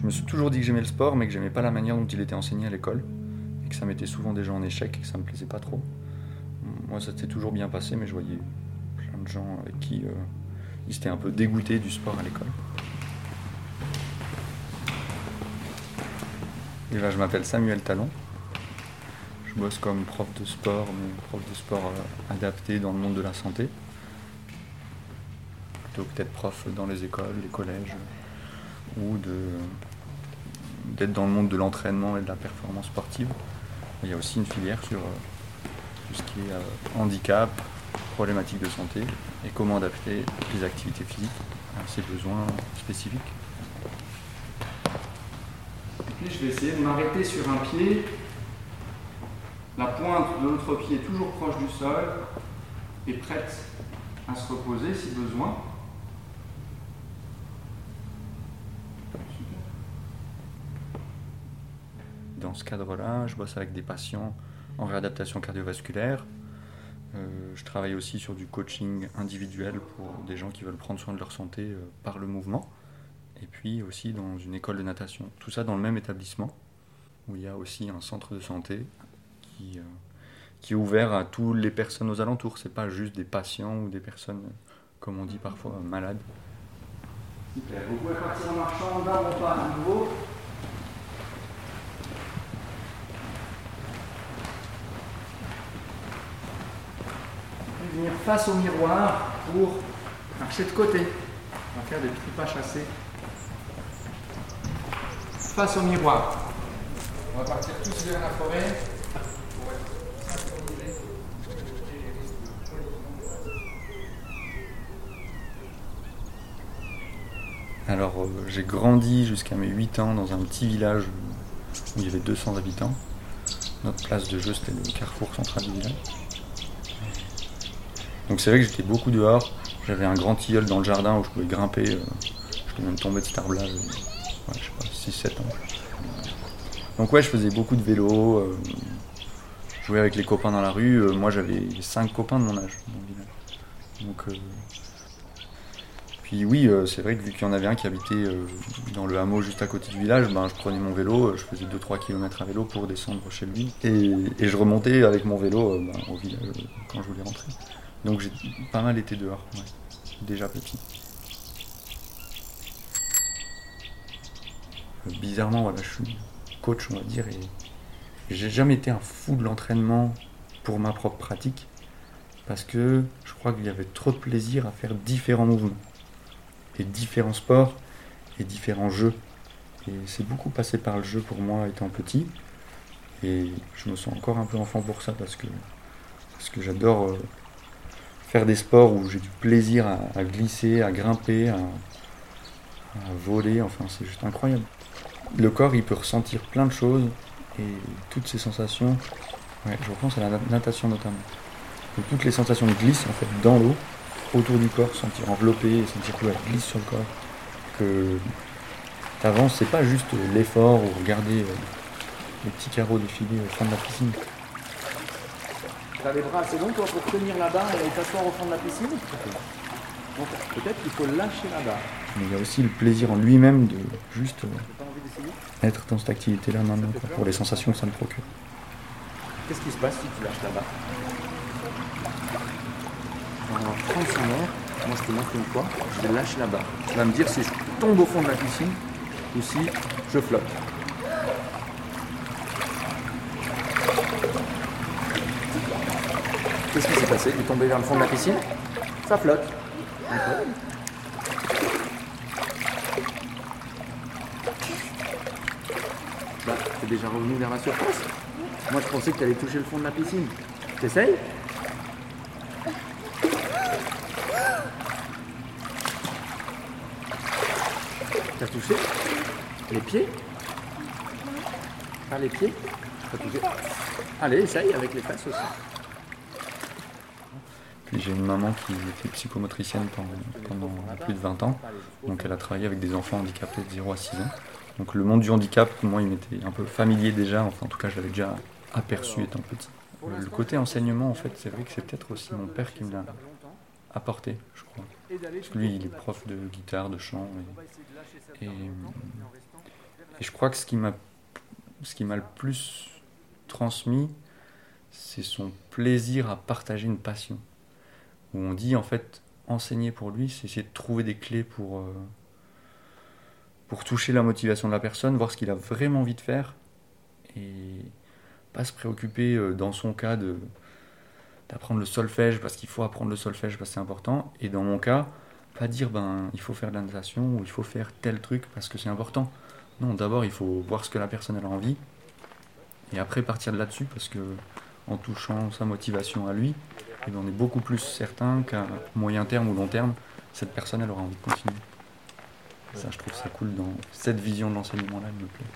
Je me suis toujours dit que j'aimais le sport, mais que j'aimais pas la manière dont il était enseigné à l'école, et que ça mettait souvent des gens en échec, et que ça me plaisait pas trop. Moi, ça s'était toujours bien passé, mais je voyais plein de gens avec qui euh, ils étaient un peu dégoûtés du sport à l'école. Et là, je m'appelle Samuel Talon. Je bosse comme prof de sport, mais prof de sport euh, adapté dans le monde de la santé. Plutôt que d'être prof dans les écoles, les collèges, ou de- d'être dans le monde de l'entraînement et de la performance sportive. Il y a aussi une filière sur euh, tout ce qui est euh, handicap, problématiques de santé et comment adapter les activités physiques à ses besoins spécifiques. Et je vais essayer de m'arrêter sur un pied. La pointe de l'autre pied est toujours proche du sol et prête à se reposer si besoin. Ce cadre-là, je bosse avec des patients en réadaptation cardiovasculaire. Euh, je travaille aussi sur du coaching individuel pour des gens qui veulent prendre soin de leur santé euh, par le mouvement. Et puis aussi dans une école de natation. Tout ça dans le même établissement où il y a aussi un centre de santé qui, euh, qui est ouvert à toutes les personnes aux alentours. C'est pas juste des patients ou des personnes, comme on dit parfois, malades. Super. Vous pouvez partir en à nouveau. Et venir face au miroir pour marcher de côté. On va faire des petits pas chassés. Face au miroir. On va partir tous vers la forêt. pour être synchronisés. Alors, euh, j'ai grandi jusqu'à mes 8 ans dans un petit village où il y avait 200 habitants. Notre place de jeu, c'était le carrefour central du village. Donc, c'est vrai que j'étais beaucoup dehors. J'avais un grand tilleul dans le jardin où je pouvais grimper. euh, je pouvais même tomber de cet arbre-là, euh, je sais pas, 6-7 ans. Donc, ouais, je faisais beaucoup de vélo. euh, je jouais avec les copains dans la rue. Euh, moi, j'avais 5 copains de mon âge dans le village. Donc, euh, puis oui, c'est vrai que vu qu'il y en avait un qui habitait dans le hameau juste à côté du village, ben, je prenais mon vélo, je faisais 2-3 km à vélo pour descendre chez lui. Et, je remontais avec mon vélo ben, au village quand je voulais rentrer. Donc j'ai pas mal été dehors, déjà petit. Euh, Bizarrement, voilà, je suis coach, on va dire, et j'ai jamais été un fou de l'entraînement pour ma propre pratique, parce que je crois qu'il y avait trop de plaisir à faire différents mouvements et différents sports et différents jeux. Et c'est beaucoup passé par le jeu pour moi étant petit. Et je me sens encore un peu enfant pour ça parce que, parce que j'adore euh, faire des sports où j'ai du plaisir à, glisser, à grimper, à, voler. Enfin, c'est juste incroyable. Le corps, il peut ressentir plein de choses et toutes ces sensations. Ouais, je repense à la na- natation notamment. Donc, toutes les sensations de glisse en fait dans l'eau autour du corps, sentir enveloppé sentir que elle glisse sur le corps. Que t'avances, c'est pas juste l'effort ou regarder euh, les petits carreaux défiler au fond de la piscine. T'as les bras assez longs toi pour tenir la barre et t'asseoir au fond de la piscine Donc peut-être qu'il faut lâcher la barre. Mais il y a aussi le plaisir en lui-même de juste euh, être dans cette activité-là maintenant, quoi, pour les sensations que ça me procure. Qu'est-ce qui se passe si tu lâches la barre? Pendant 30 secondes, moi je te montre une fois, je vais lâcher la barre. Tu vas me dire si je tombe au fond de la piscine ou si je flotte. Qu'est-ce qui s'est passé? Tu es tombé vers le fond de la piscine? Ça flotte. Incroyable. Bah, t'es déjà revenu vers la surface? Moi, je pensais que tu allais toucher le fond de la piscine. T'essayes? T'as touché? Les pieds? Par les pieds? T'as touché? Allez, essaye avec les fesses aussi. J'ai une maman qui était psychomotricienne pendant, pendant plus de 20 ans, donc elle a travaillé avec des enfants handicapés de 0 à 6 ans. Donc le monde du handicap, moi, il m'était un peu familier déjà, enfin en tout cas je l'avais déjà aperçu étant petit. Euh, Le côté enseignement, en fait, c'est vrai que c'est peut-être aussi mon père qui me l'a apporté, je crois. Parce que lui, il est prof de guitare, de chant, et, et, je crois que ce qui m'a le plus transmis, c'est son plaisir à partager une passion. Où on dit en fait, enseigner pour lui, c'est essayer de trouver des clés pour, euh, pour toucher la motivation de la personne, voir ce qu'il a vraiment envie de faire et pas se préoccuper euh, dans son cas de d'apprendre le solfège parce qu'il faut apprendre le solfège parce que c'est important et dans mon cas pas dire ben il faut faire de la natation ou il faut faire tel truc parce que c'est important. Non d'abord il faut voir ce que la personne a envie et après partir de là-dessus parce que en touchant sa motivation à lui eh ben, on est beaucoup plus certain qu'à moyen terme ou long terme cette personne elle aura envie de continuer. Ça je trouve ça cool dans cette vision de l'enseignement là elle me plaît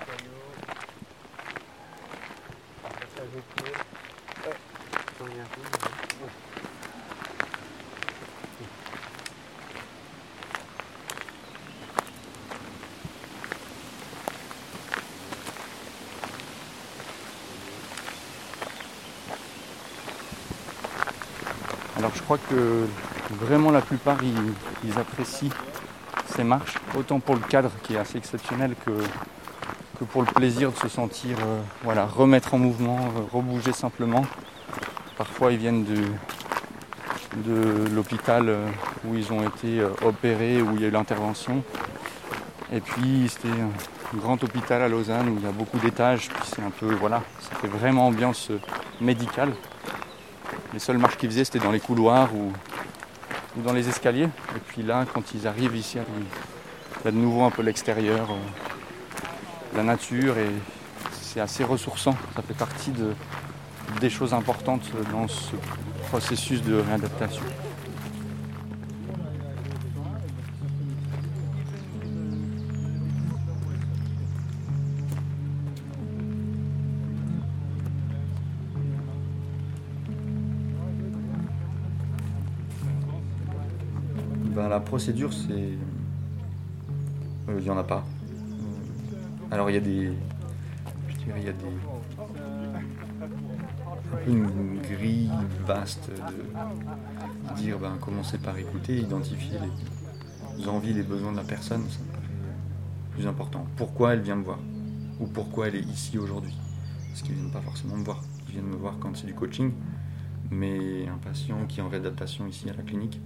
crois que vraiment la plupart ils, apprécient ces marches, autant pour le cadre qui est assez exceptionnel que, que pour le plaisir de se sentir euh, voilà, remettre en mouvement, euh, rebouger simplement. Parfois ils viennent de, de l'hôpital euh, où ils ont été opérés, où il y a eu l'intervention. Et puis c'était un grand hôpital à Lausanne où il y a beaucoup d'étages, puis c'est un peu voilà, ça fait vraiment ambiance médicale. Les seules marches qu'ils faisaient, c'était dans les couloirs ou, dans les escaliers. Et puis là, quand ils arrivent ici, il y a de nouveau un peu l'extérieur, euh, la nature, et c'est assez ressourçant. Ça fait partie des choses importantes dans ce processus de réadaptation. La procédure, c'est. Euh, il n'y en a pas. Alors il y a des. Je dirais, il y a des. Une grille vaste de dire ben, commencer par écouter, identifier les envies, les besoins de la personne, ça plus important. Pourquoi elle vient me voir? Ou pourquoi elle est ici aujourd'hui? Parce qu'ils ne viennent pas forcément me voir. Ils viennent me voir quand c'est du coaching. Mais un patient qui est en réadaptation ici à la clinique,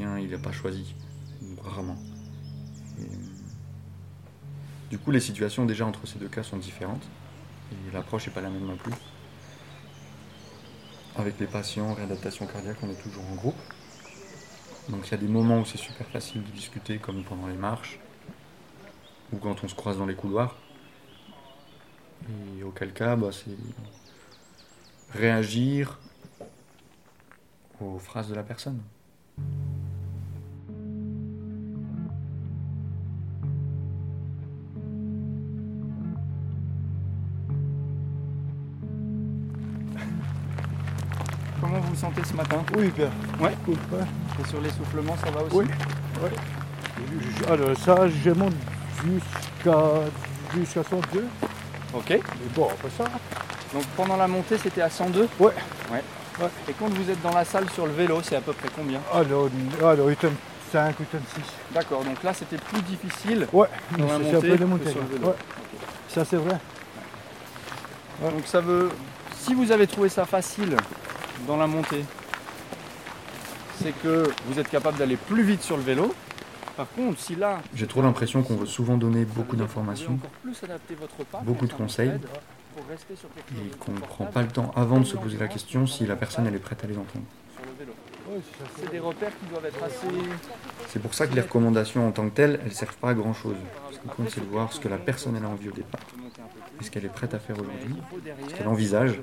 il n'a pas choisi, rarement. du coup, les situations déjà entre ces deux cas sont différentes et l'approche n'est pas la même non plus. Avec les patients en réadaptation cardiaque, on est toujours en groupe. Donc il y a des moments où c'est super facile de discuter, comme pendant les marches, ou quand on se croise dans les couloirs. Et auquel cas, bah, c'est réagir aux phrases de la personne. Vous vous sentez ce matin Oui, bien. Ouais. Et sur l'essoufflement, ça va aussi Oui. Ouais. Alors ça, je monte jusqu'à jusqu'à 102. Ok. Mais bon, après ça. Donc pendant la montée, c'était à 102 Ouais. Ouais. Et quand vous êtes dans la salle sur le vélo, c'est à peu près combien? Alors, alors 5 ou 6. D'accord, donc là c'était plus difficile. Ouais, dans la c'est un peu montée. sur le vélo. Ouais. Ça c'est vrai. Donc ça veut. Si vous avez trouvé ça facile dans la montée, c'est que vous êtes capable d'aller plus vite sur le vélo. Par contre, si là. J'ai trop l'impression qu'on veut souvent donner beaucoup d'informations, beaucoup de conseils, et qu'on ne prend pas le temps avant de se poser la question si la personne elle est prête à les entendre. C'est des repères qui doivent être assez. C'est pour ça que les recommandations en tant que telles, elles ne servent pas à grand chose. Ce qui compte, c'est de voir ce que la personne elle a envie au départ. Est ce qu'elle est prête à faire aujourd'hui, ce qu'elle envisage.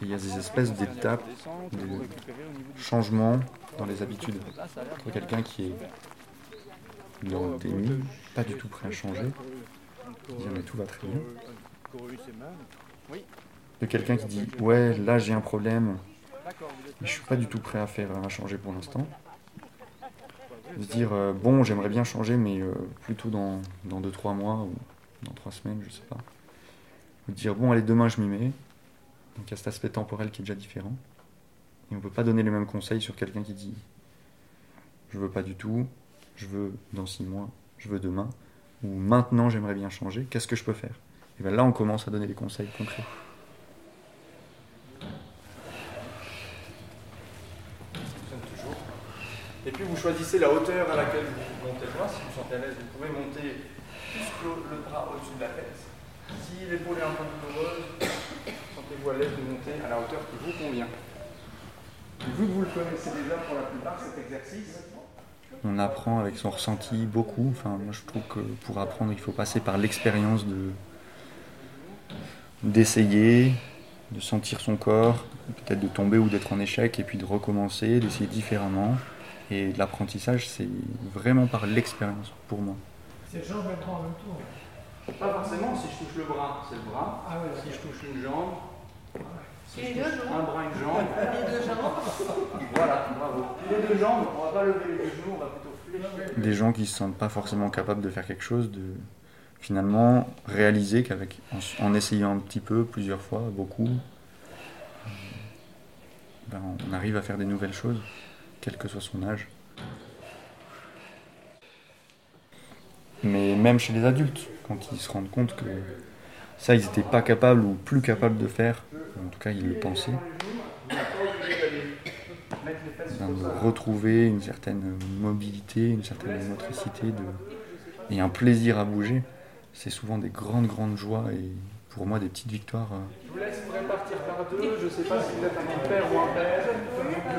il y a des espèces d'étapes de changement dans les habitudes. Pour quelqu'un qui est déni, pas du tout prêt à changer, dire mais tout va très bien. De quelqu'un qui dit ouais là j'ai un problème, mais je suis pas du tout prêt à faire à changer pour l'instant. De se dire euh, bon j'aimerais bien changer mais euh, plutôt dans 2-3 mois dans 3 semaines, je sais pas. De dire bon allez demain je m'y mets. Donc il y a cet aspect temporel qui est déjà différent. Et on peut pas donner les mêmes conseils sur quelqu'un qui dit je veux pas du tout, je veux dans 6 mois, je veux demain, ou maintenant j'aimerais bien changer, qu'est-ce que je peux faire? Et bien là, on commence à donner des conseils concrets. Et puis vous choisissez la hauteur à laquelle vous montez le bras. Si vous sentez à l'aise, vous pouvez monter plus le bras au-dessus de la tête. Si l'épaule est un peu douloureuse, sentez-vous à l'aise de monter à la hauteur qui vous convient. que vous le connaissez déjà pour la plupart, cet exercice, on apprend avec son ressenti beaucoup. Enfin, moi, je trouve que pour apprendre, il faut passer par l'expérience de d'essayer, de sentir son corps, peut-être de tomber ou d'être en échec, et puis de recommencer, d'essayer différemment. Et l'apprentissage, c'est vraiment par l'expérience pour moi. C'est le jambes et en même temps. Pas forcément, si je touche le bras, c'est le bras. Ah ouais, si je touche une jambe, si je les deux touche jambes. un bras, une jambe. Les deux jambes. Voilà, bravo. Les deux jambes, on va pas lever les deux genoux, on va plutôt fléchir. Des gens qui se sentent pas forcément capables de faire quelque chose, de finalement réaliser qu'avec en, en essayant un petit peu, plusieurs fois, beaucoup, euh, ben, on arrive à faire des nouvelles choses, quel que soit son âge. Mais même chez les adultes, quand ils se rendent compte que ça, ils n'étaient pas capables ou plus capables de faire, en tout cas ils le pensaient, ben, de retrouver une certaine mobilité, une certaine motricité de... et un plaisir à bouger, c'est souvent des grandes, grandes joies et pour moi des petites victoires. euh, Je vous laisse vous répartir par deux. Je ne sais pas si vous êtes un père ou un père.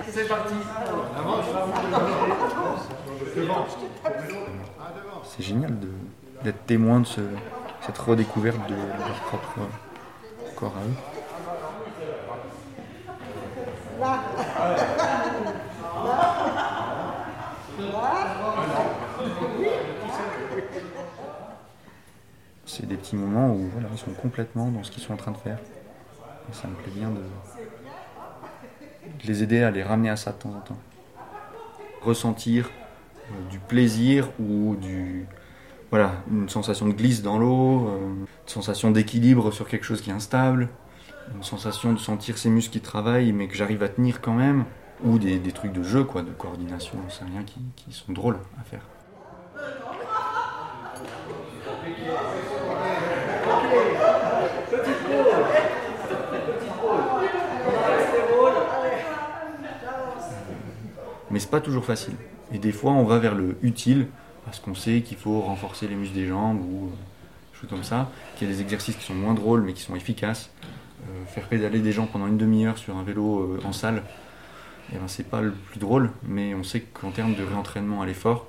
C'est parti. C'est génial d'être témoin de ce- cette redécouverte de leur propre corps à eux. C'est des petits moments où ils sont complètement dans ce qu'ils sont en train de faire. Et ça me plaît bien de, de les aider à les ramener à ça de temps en temps. Ressentir du plaisir ou du voilà une sensation de glisse dans l'eau, euh, une sensation d'équilibre sur quelque chose qui est instable, une sensation de sentir ses muscles qui travaillent mais que j'arrive à tenir quand même, ou des, des trucs de jeu quoi, de coordination, c'est rien qui, qui sont drôles à faire. Mais c'est pas toujours facile. Et des fois, on va vers le utile parce qu'on sait qu'il faut renforcer les muscles des jambes ou euh, choses comme ça, qu'il y a des exercices qui sont moins drôles mais qui sont efficaces. Euh, faire pédaler des gens pendant une demi-heure sur un vélo euh, en salle, eh ben, c'est pas le plus drôle, mais on sait qu'en termes de réentraînement à l'effort,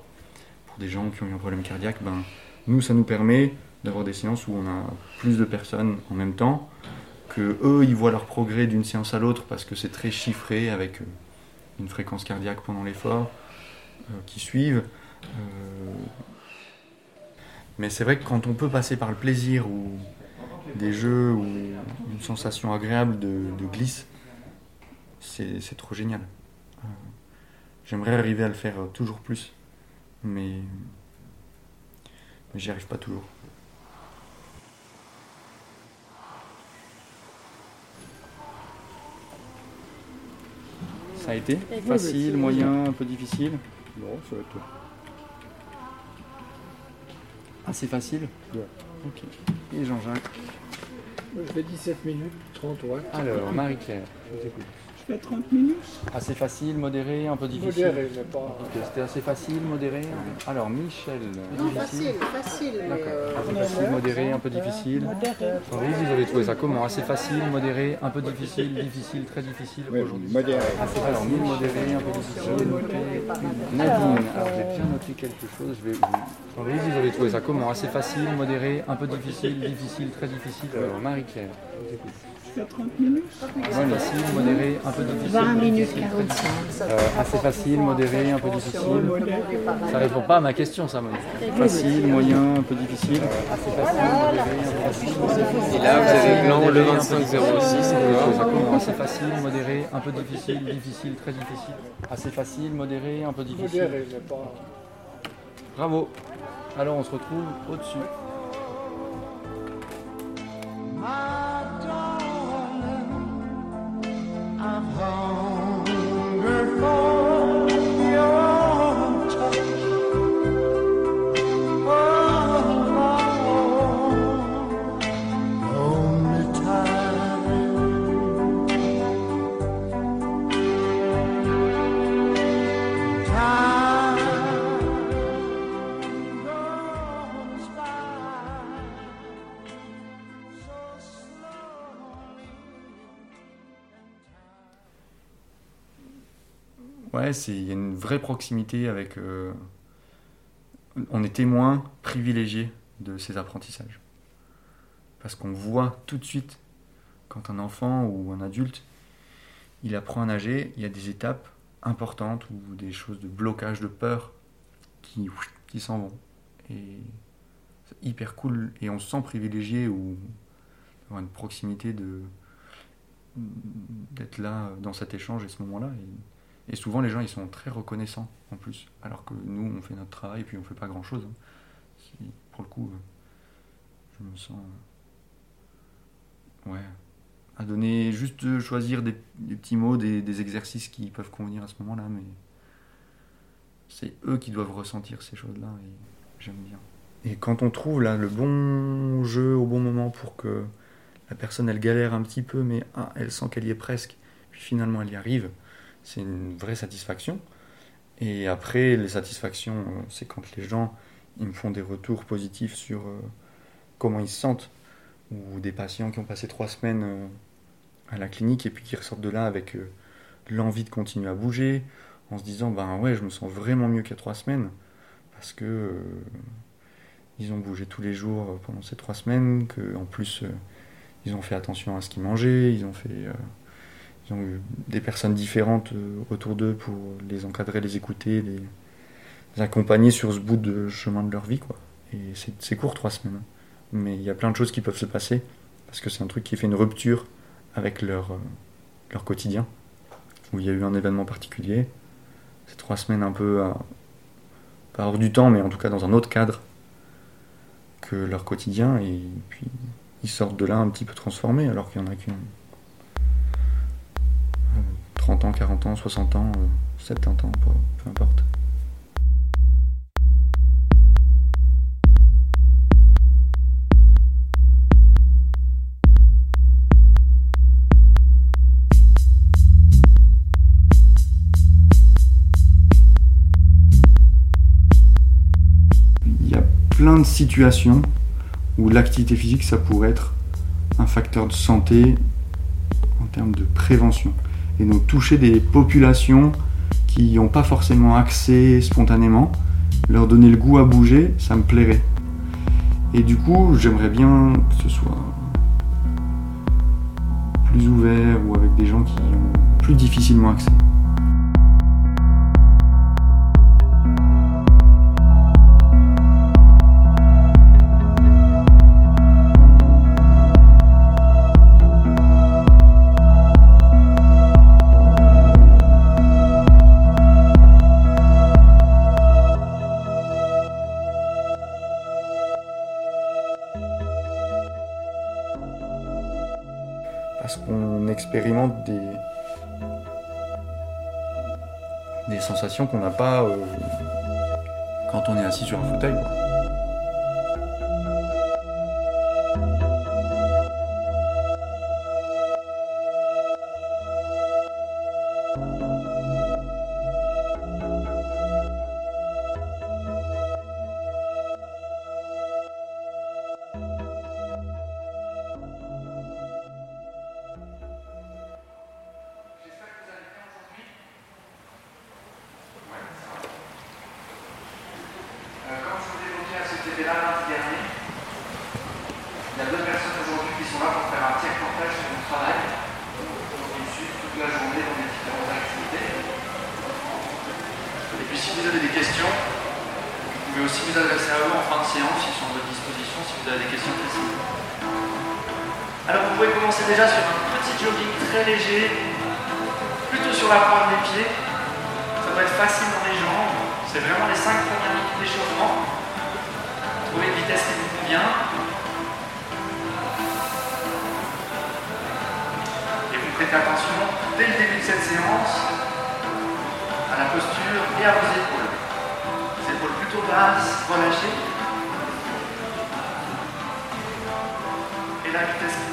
pour des gens qui ont eu un problème cardiaque, ben, nous, ça nous permet d'avoir des séances où on a plus de personnes en même temps, que eux, ils voient leur progrès d'une séance à l'autre parce que c'est très chiffré avec euh, une fréquence cardiaque pendant l'effort euh, qui suivent. Euh, Mais c'est vrai que quand on peut passer par le plaisir ou des jeux ou une sensation agréable de, glisse, c'est trop génial. Euh, J'aimerais arriver à le faire toujours plus, mais j'y arrive pas toujours. Ça a été Facile, moyen, un peu difficile Non, ça va être. Assez facile Ouais. Ok. Et Jean-Jacques Je fais 17 minutes, 30, ouais. Alors, Marie-Claire, je vous écoute. Je fais 30 minutes. Assez facile, modéré, un peu difficile Modéré, mais pas. Ok, C'était assez facile, modéré. Alors, Michel. Non, difficile. facile, facile. mais, euh, Assez facile, modéré, un peu difficile. modéré. Fabrice, vous avez trouvé ça comment Assez facile, modéré, un peu difficile, difficile, très difficile Oui, aujourd'hui modéré. Alors, mille modéré, un peu difficile. Nadine, alors j'ai bien noté quelque chose. Je vais vous... Fabrice, vous avez trouvé ça comment Assez facile, modéré, un peu difficile, difficile, très difficile. Alors, Marie-Claire, je vous écoute. Je fais 30 minutes. Ouais, facile, modéré, un peu difficile. 20 minutes difficile, 45. Ça Euh, assez facile, modéré, un peu difficile? Ça répond pas à ma question, ça. Facile, moyen, un peu difficile. Assez facile, modéré, un peu difficile. Et là, vous avez blanc le un peu 2506 difficile. encore. Ça commence Assez facile, modéré, un peu difficile, difficile, très difficile. Assez facile, modéré, un peu difficile. Bravo. Alors, on se retrouve au-dessus. I'm hungry for. Il y a une vraie proximité avec. euh, on est témoin privilégié de ces apprentissages. Parce qu'on voit tout de suite quand un enfant ou un adulte il apprend à nager, il y a des étapes importantes ou des choses de blocage, de peur qui, qui s'en vont. Et c'est hyper cool et on se sent privilégié ou avoir une proximité de d'être là dans cet échange et ce moment-là. Et souvent les gens ils sont très reconnaissants en plus, alors que nous on fait notre travail et puis on fait pas grand-chose. hein. C'est- Pour le coup, euh, je me sens ouais à donner juste de choisir des, des petits mots, des, des exercices qui peuvent convenir à ce moment-là, mais c'est eux qui doivent ressentir ces choses-là et j'aime bien. Et quand on trouve là le bon jeu au bon moment pour que la personne elle galère un petit peu, mais ah, elle sent qu'elle y est presque, puis finalement elle y arrive, c'est une vraie satisfaction. Et après, les satisfactions, euh, c'est quand les gens ils me font des retours positifs sur euh, comment ils se sentent, ou des patients qui ont passé trois semaines euh, à la clinique et puis qui ressortent de là avec l'envie de continuer à bouger, en se disant ben ouais, je me sens vraiment mieux qu'il y a trois semaines, parce que ils ont bougé tous les jours pendant ces trois semaines, que en plus ils ont fait attention à ce qu'ils mangeaient, ils ont fait ils ont eu des personnes différentes euh, autour d'eux pour les encadrer, les écouter, les, accompagner sur ce bout de chemin de leur vie quoi. Et c'est court trois semaines, hein. mais il y a plein de choses qui peuvent se passer parce que c'est un truc qui fait une rupture avec leur euh, leur quotidien où il y a eu un événement particulier. C'est trois semaines un peu à- pas hors du temps, mais en tout cas dans un autre cadre que leur quotidien et puis ils sortent de là un petit peu transformés alors qu'il y en a qui ont euh, 30 ans, 40 ans, 60 ans, euh, 70 ans, peu, peu importe. Il y a plein de situations où l'activité physique, ça pourrait être un facteur de santé en termes de prévention. Et donc toucher des populations qui n'ont pas forcément accès spontanément, leur donner le goût à bouger, ça me plairait. Et du coup, j'aimerais bien que ce soit plus ouvert ou avec des gens qui ont plus difficilement accès. Des, sensations qu'on n'a pas euh, quand on est assis sur un fauteuil. Alors vous pouvez commencer déjà sur un petit jogging très léger, plutôt sur la pointe des pieds. Ça doit être facile dans les jambes. C'est vraiment les 5 premières minutes d'échauffement. Trouvez une vitesse qui vous convient. Et vous prêtez attention dès le début de cette séance à la posture et à vos épaules. Les épaules plutôt basses, relâchées. Et la vitesse